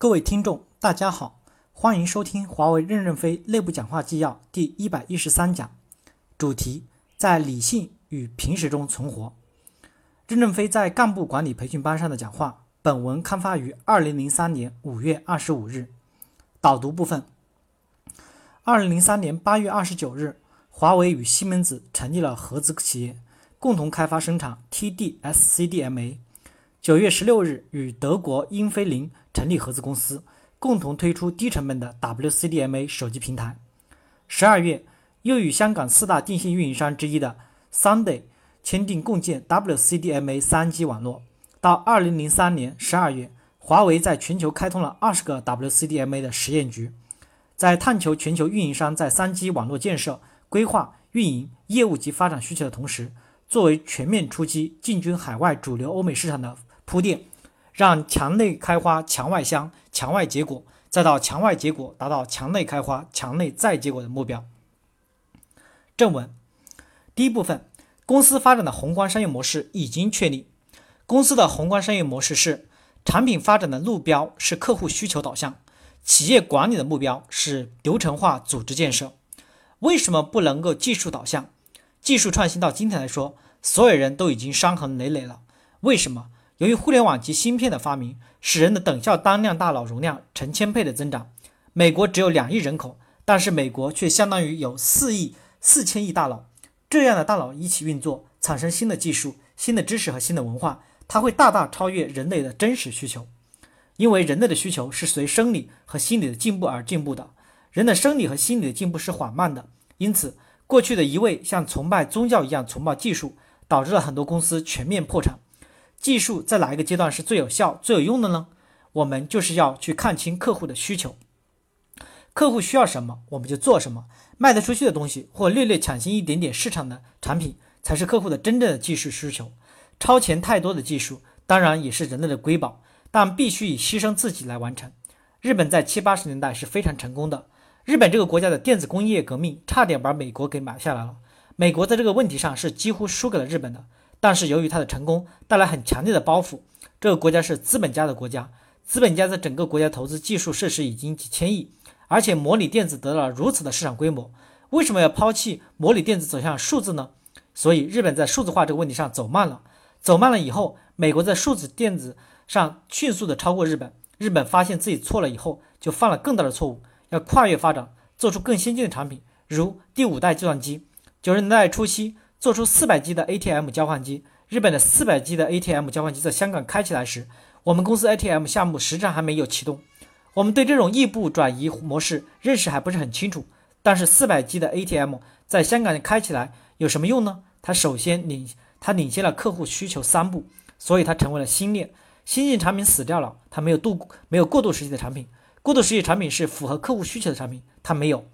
各位听众，大家好，欢迎收听华为任正非内部讲话纪要第一百一十三讲，主题在理性与平时中存活。任正非在干部管理培训班上的讲话，本文刊发于二零零三年五月二十五日。导读部分：二零零三年八月二十九日，华为与西门子成立了合资企业，共同开发生产 TD-SCDMA。九月十六日，与德国英飞凌成立合资公司，共同推出低成本的 WCDMA 手机平台。十二月，又与香港四大电信运营商之一的 Sunday 签订共建 WCDMA 三 G 网络。到二零零三年十二月，华为在全球开通了二十个 WCDMA 的实验局，在探求全球运营商在三 G 网络建设、规划、运营、业务及发展需求的同时，作为全面出击进军海外主流欧美市场的。铺垫，让墙内开花墙外香，墙外结果，再到墙外结果达到墙内开花墙内再结果的目标。正文第一部分，公司发展的宏观商业模式已经确立。公司的宏观商业模式是：产品发展的路标是客户需求导向，企业管理的目标是流程化组织建设。为什么不能够技术导向？技术创新到今天来说，所有人都已经伤痕累累了。为什么？由于互联网及芯片的发明，使人的等效单量大脑容量成千倍的增长。美国只有两亿人口，但是美国却相当于有四亿四千亿大脑。这样的大脑一起运作，产生新的技术、新的知识和新的文化，它会大大超越人类的真实需求。因为人类的需求是随生理和心理的进步而进步的，人的生理和心理的进步是缓慢的。因此，过去的一味像崇拜宗教一样崇拜技术，导致了很多公司全面破产。技术在哪一个阶段是最有效、最有用的呢？我们就是要去看清客户的需求，客户需要什么，我们就做什么。卖得出去的东西或略略抢先一点点市场的产品，才是客户的真正的技术需求。超前太多的技术，当然也是人类的瑰宝，但必须以牺牲自己来完成。日本在七八十年代是非常成功的。日本这个国家的电子工业革命差点把美国给买下来了。美国在这个问题上是几乎输给了日本的。但是由于它的成功带来很强烈的包袱，这个国家是资本家的国家，资本家在整个国家投资技术设施已经几千亿，而且模拟电子得到了如此的市场规模，为什么要抛弃模拟电子走向数字呢？所以日本在数字化这个问题上走慢了，走慢了以后，美国在数字电子上迅速的超过日本，日本发现自己错了以后，就犯了更大的错误，要跨越发展，做出更先进的产品，如第五代计算机，九十年代初期。做出四百 G 的 ATM 交换机，日本的四百 G 的 ATM 交换机在香港开起来时，我们公司 ATM 项目实际上还没有启动。我们对这种异步转移模式认识还不是很清楚。但是四百 G 的 ATM 在香港开起来有什么用呢？它首先领它领先了客户需求三步，所以它成为了新链。新进产品死掉了，它没有度没有过渡时期的产品。过渡时期产品是符合客户需求的产品，它没有。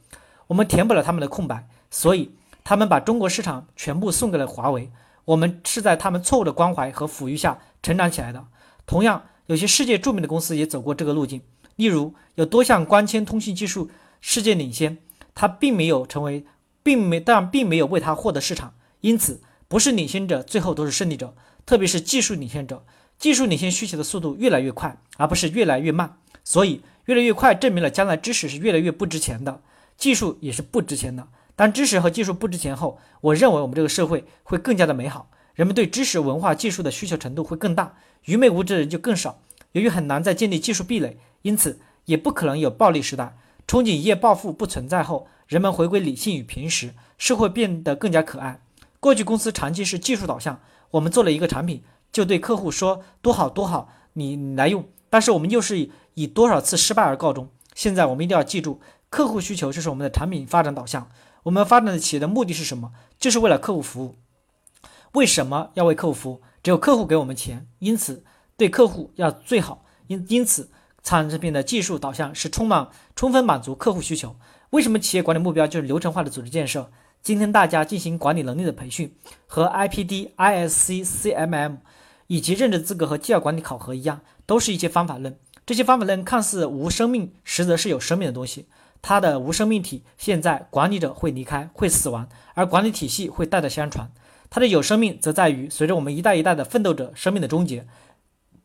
我们填补了他们的空白，所以。他们把中国市场全部送给了华为，我们是在他们错误的关怀和抚育下成长起来的。同样，有些世界著名的公司也走过这个路径，例如有多项光纤通信技术世界领先，它并没有成为，并没但并没有为它获得市场。因此，不是领先者最后都是胜利者，特别是技术领先者，技术领先需求的速度越来越快，而不是越来越慢。所以，越来越快证明了将来知识是越来越不值钱的，技术也是不值钱的。当知识和技术不值钱后，我认为我们这个社会会更加的美好，人们对知识、文化、技术的需求程度会更大，愚昧无知的人就更少。由于很难再建立技术壁垒，因此也不可能有暴力时代。憧憬一夜暴富不存在后，人们回归理性与平时，社会变得更加可爱。过去公司长期是技术导向，我们做了一个产品，就对客户说多好多好，你你来用。但是我们又是以多少次失败而告终。现在我们一定要记住，客户需求就是我们的产品发展导向。我们发展的企业的目的是什么？就是为了客户服务。为什么要为客户服务？只有客户给我们钱，因此对客户要最好。因因此，产品的技术导向是充满充分满足客户需求。为什么企业管理目标就是流程化的组织建设？今天大家进行管理能力的培训，和 IPD、ISC、CMM 以及任职资格和绩效管理考核一样，都是一些方法论。这些方法论看似无生命，实则是有生命的东西。它的无生命体现在管理者会离开，会死亡，而管理体系会代代相传。它的有生命则在于随着我们一代一代的奋斗者生命的终结，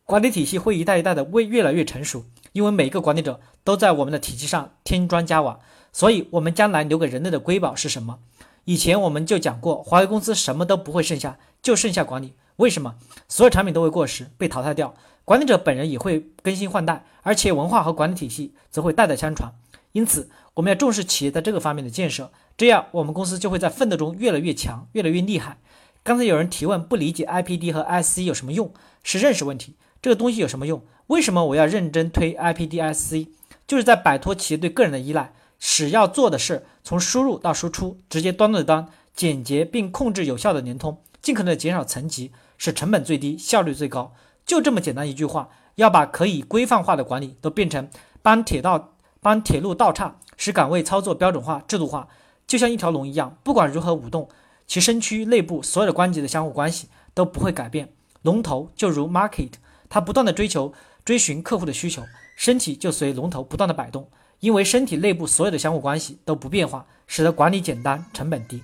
管理体系会一代一代的为越来越成熟。因为每一个管理者都在我们的体系上添砖加瓦，所以我们将来留给人类的瑰宝是什么？以前我们就讲过，华为公司什么都不会剩下，就剩下管理。为什么？所有产品都会过时，被淘汰掉，管理者本人也会更新换代，而且文化和管理体系则会代代相传。因此，我们要重视企业在这个方面的建设，这样我们公司就会在奋斗中越来越强，越来越厉害。刚才有人提问，不理解 IPD 和 SC 有什么用？是认识问题。这个东西有什么用？为什么我要认真推 IPD、SC？就是在摆脱企业对个人的依赖，使要做的事从输入到输出直接端对端、简洁并控制有效的联通，尽可能的减少层级，使成本最低、效率最高。就这么简单一句话，要把可以规范化的管理都变成帮铁道。帮铁路道岔，使岗位操作标准化、制度化，就像一条龙一样，不管如何舞动，其身躯内部所有的关节的相互关系都不会改变。龙头就如 market，它不断的追求、追寻客户的需求，身体就随龙头不断的摆动，因为身体内部所有的相互关系都不变化，使得管理简单、成本低。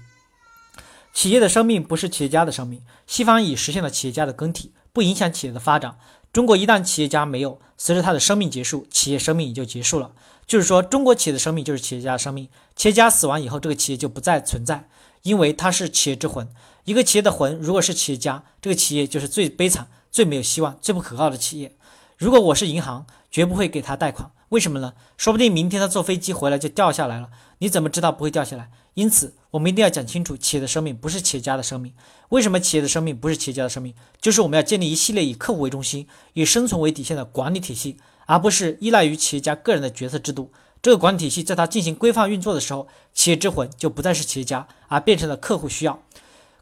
企业的生命不是企业家的生命，西方已实现了企业家的更替，不影响企业的发展。中国一旦企业家没有，随着他的生命结束，企业生命也就结束了。就是说，中国企业的生命就是企业家的生命。企业家死亡以后，这个企业就不再存在，因为他是企业之魂。一个企业的魂如果是企业家，这个企业就是最悲惨、最没有希望、最不可靠的企业。如果我是银行，绝不会给他贷款。为什么呢？说不定明天他坐飞机回来就掉下来了，你怎么知道不会掉下来？因此，我们一定要讲清楚，企业的生命不是企业家的生命。为什么企业的生命不是企业家的生命？就是我们要建立一系列以客户为中心、以生存为底线的管理体系，而不是依赖于企业家个人的决策制度。这个管理体系在它进行规范运作的时候，企业之魂就不再是企业家，而变成了客户需要。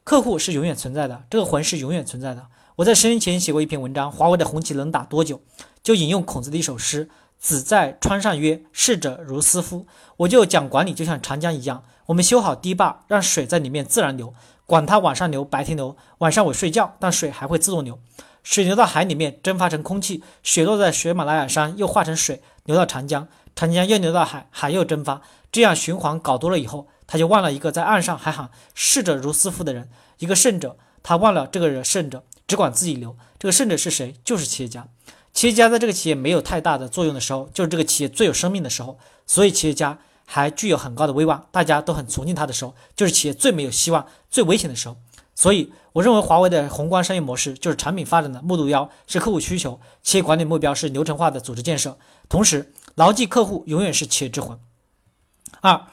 客户是永远存在的，这个魂是永远存在的。我在十年前写过一篇文章，华为的红旗能打多久？就引用孔子的一首诗。子在川上曰：“逝者如斯夫。”我就讲管理就像长江一样，我们修好堤坝，让水在里面自然流，管它晚上流、白天流。晚上我睡觉，但水还会自动流。水流到海里面蒸发成空气，雪落在喜马拉雅山又化成水流到长江，长江又流到海，海又蒸发，这样循环搞多了以后，他就忘了一个在岸上还喊“逝者如斯夫”的人，一个圣者，他忘了这个人圣者，只管自己流。这个圣者是谁？就是企业家。企业家在这个企业没有太大的作用的时候，就是这个企业最有生命的时候。所以，企业家还具有很高的威望，大家都很崇敬他的时候，就是企业最没有希望、最危险的时候。所以，我认为华为的宏观商业模式就是产品发展的目标是客户需求，企业管理目标是流程化的组织建设，同时牢记客户永远是企业之魂。二，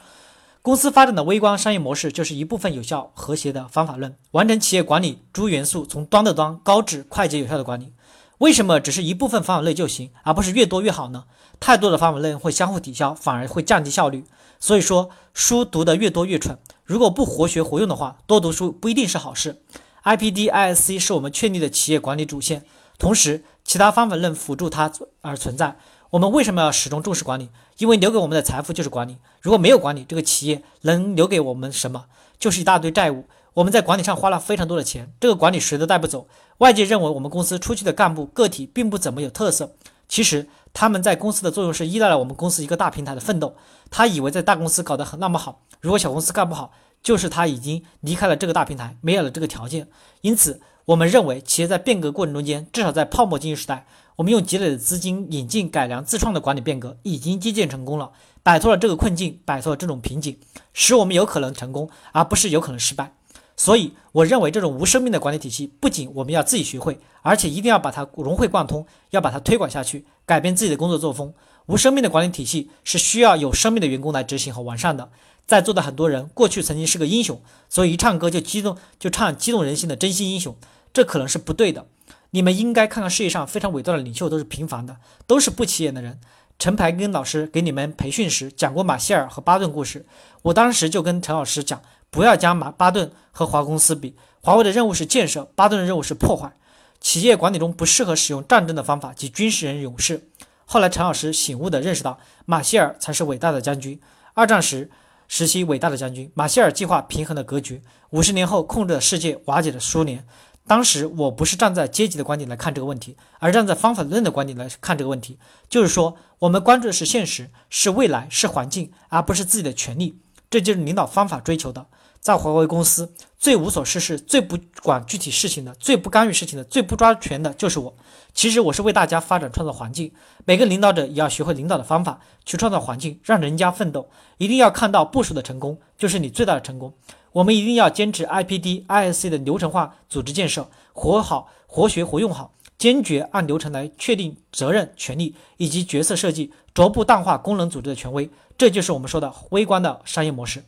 公司发展的微观商业模式就是一部分有效和谐的方法论，完成企业管理诸元素从端到端高质快捷有效的管理。为什么只是一部分方法论就行，而不是越多越好呢？太多的方法论会相互抵消，反而会降低效率。所以说，书读得越多越蠢。如果不活学活用的话，多读书不一定是好事。IPD、ISC 是我们确立的企业管理主线，同时其他方法论辅助它而存在。我们为什么要始终重视管理？因为留给我们的财富就是管理。如果没有管理，这个企业能留给我们什么？就是一大堆债务。我们在管理上花了非常多的钱，这个管理谁都带不走。外界认为我们公司出去的干部个体并不怎么有特色，其实他们在公司的作用是依赖了我们公司一个大平台的奋斗。他以为在大公司搞得很那么好，如果小公司干不好，就是他已经离开了这个大平台，没有了这个条件。因此，我们认为企业在变革过程中间，至少在泡沫经济时代，我们用积累的资金引进、改良、自创的管理变革已经基建成功了，摆脱了这个困境，摆脱了这种瓶颈，使我们有可能成功，而不是有可能失败。所以，我认为这种无生命的管理体系，不仅我们要自己学会，而且一定要把它融会贯通，要把它推广下去，改变自己的工作作风。无生命的管理体系是需要有生命的员工来执行和完善的。在座的很多人过去曾经是个英雄，所以一唱歌就激动，就唱激动人心的真心英雄，这可能是不对的。你们应该看看世界上非常伟大的领袖都是平凡的，都是不起眼的人。陈排根老师给你们培训时讲过马歇尔和巴顿故事，我当时就跟陈老师讲。不要将马巴顿和华公司比，华为的任务是建设，巴顿的任务是破坏。企业管理中不适合使用战争的方法及军事人勇士。后来陈老师醒悟地认识到，马歇尔才是伟大的将军，二战时时期伟大的将军。马歇尔计划平衡了格局，五十年后控制了世界，瓦解了苏联。当时我不是站在阶级的观点来看这个问题，而站在方法论的观点来看这个问题，就是说我们关注的是现实，是未来，是环境，而不是自己的权利。这就是领导方法追求的。在华为公司最无所事事、最不管具体事情的、最不干预事情的、最不抓权的，就是我。其实我是为大家发展创造环境，每个领导者也要学会领导的方法，去创造环境，让人家奋斗。一定要看到部署的成功，就是你最大的成功。我们一定要坚持 IPD、ISC 的流程化组织建设，活好、活学、活用好。坚决按流程来确定责任、权利以及角色设计，逐步淡化功能组织的权威，这就是我们说的微观的商业模式。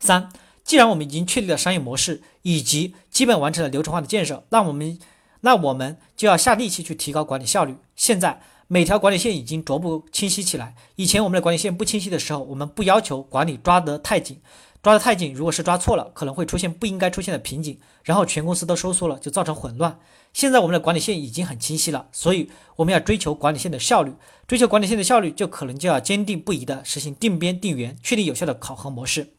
三，既然我们已经确立了商业模式以及基本完成了流程化的建设，那我们那我们就要下力气去提高管理效率。现在每条管理线已经逐步清晰起来。以前我们的管理线不清晰的时候，我们不要求管理抓得太紧，抓得太紧，如果是抓错了，可能会出现不应该出现的瓶颈，然后全公司都收缩了，就造成混乱。现在我们的管理线已经很清晰了，所以我们要追求管理线的效率。追求管理线的效率，就可能就要坚定不移地实行定编定员，确立有效的考核模式。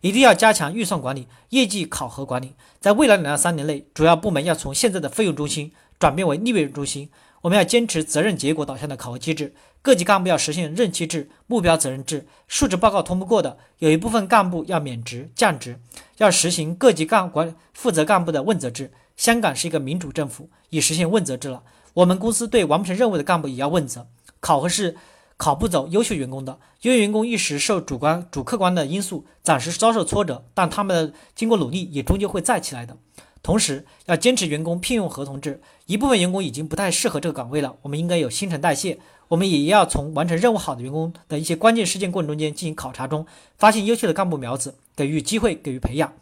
一定要加强预算管理、业绩考核管理。在未来两到三年内，主要部门要从现在的费用中心转变为利润中心。我们要坚持责任结果导向的考核机制，各级干部要实现任期制、目标责任制。述职报告通不过的，有一部分干部要免职、降职。要实行各级干管负责干部的问责制。香港是一个民主政府，已实现问责制了。我们公司对完不成任务的干部也要问责。考核是考不走优秀员工的，优秀员工一时受主观、主客观的因素暂时遭受挫折，但他们经过努力也终究会再起来的。同时，要坚持员工聘用合同制。一部分员工已经不太适合这个岗位了，我们应该有新陈代谢。我们也要从完成任务好的员工的一些关键事件过程中间进行考察中，发现优秀的干部苗子，给予机会，给予培养。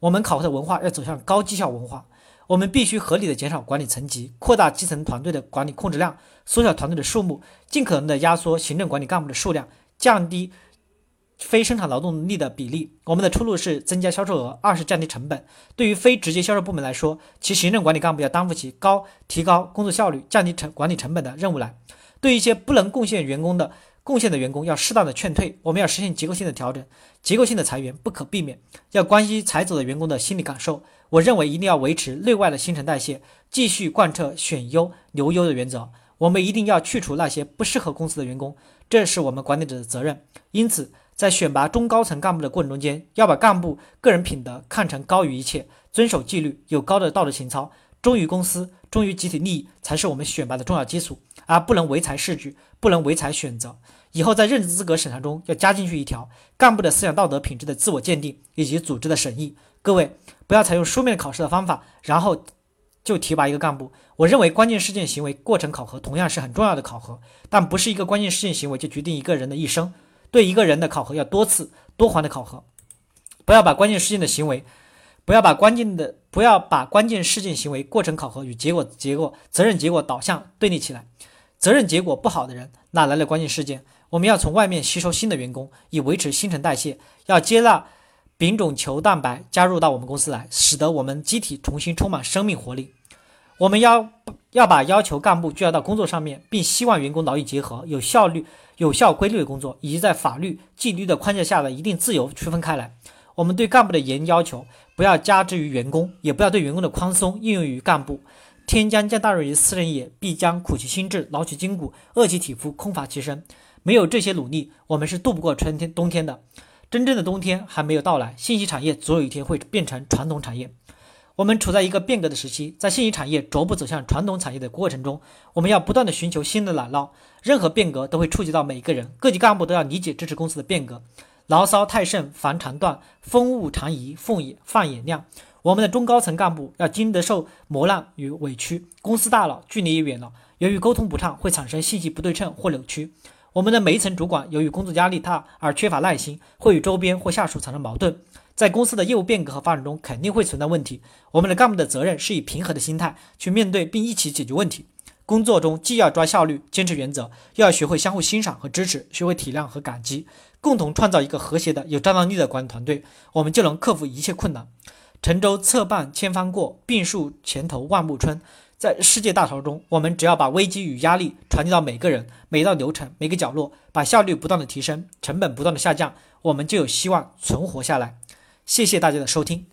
我们考核的文化要走向高绩效文化。我们必须合理的减少管理层级，扩大基层团队的管理控制量，缩小团队的数目，尽可能的压缩行政管理干部的数量，降低非生产劳动力的比例。我们的出路是增加销售额，二是降低成本。对于非直接销售部门来说，其行政管理干部要担负起高提高工作效率、降低成管理成本的任务来。对一些不能贡献员工的贡献的员工，要适当的劝退。我们要实现结构性的调整，结构性的裁员不可避免。要关心裁走的员工的心理感受。我认为一定要维持内外的新陈代谢，继续贯彻选优留优的原则。我们一定要去除那些不适合公司的员工，这是我们管理者的责任。因此，在选拔中高层干部的过程中间，要把干部个人品德看成高于一切，遵守纪律，有高的道德情操，忠于公司，忠于集体利益，才是我们选拔的重要基础，而不能唯才是举，不能唯才选择。以后在任职资格审查中要加进去一条，干部的思想道德品质的自我鉴定以及组织的审议。各位。不要采用书面考试的方法，然后就提拔一个干部。我认为关键事件行为过程考核同样是很重要的考核，但不是一个关键事件行为就决定一个人的一生。对一个人的考核要多次多环的考核，不要把关键事件的行为，不要把关键的不要把关键事件行为过程考核与结果结果责任结果导向对立起来。责任结果不好的人哪来的关键事件？我们要从外面吸收新的员工，以维持新陈代谢，要接纳。丙种球蛋白加入到我们公司来，使得我们机体重新充满生命活力。我们要要把要求干部聚焦到工作上面，并希望员工劳逸结合、有效率、有效规律的工作，以及在法律纪律的框架下的一定自由区分开来。我们对干部的严要求，不要加之于员工，也不要对员工的宽松应用于干部。天将降大任于斯人也，必将苦其心志，劳其筋骨，饿其体肤，空乏其身。没有这些努力，我们是渡不过春天、冬天的。真正的冬天还没有到来，信息产业总有一天会变成传统产业。我们处在一个变革的时期，在信息产业逐步走向传统产业的过程中，我们要不断的寻求新的奶酪。任何变革都会触及到每一个人，各级干部都要理解支持公司的变革。牢骚太盛，防肠断；风物长宜，放眼放眼量。我们的中高层干部要经得受磨难与委屈。公司大了，距离也远了，由于沟通不畅，会产生信息不对称或扭曲。我们的每一层主管由于工作压力大而缺乏耐心，会与周边或下属产生矛盾，在公司的业务变革和发展中肯定会存在问题。我们的干部的责任是以平和的心态去面对并一起解决问题。工作中既要抓效率、坚持原则，又要学会相互欣赏和支持，学会体谅和感激，共同创造一个和谐的、有战斗力的管理团队，我们就能克服一切困难。沉舟侧畔千帆过，病树前头万木春。在世界大潮中，我们只要把危机与压力传递到每个人、每道流程、每个角落，把效率不断的提升，成本不断的下降，我们就有希望存活下来。谢谢大家的收听。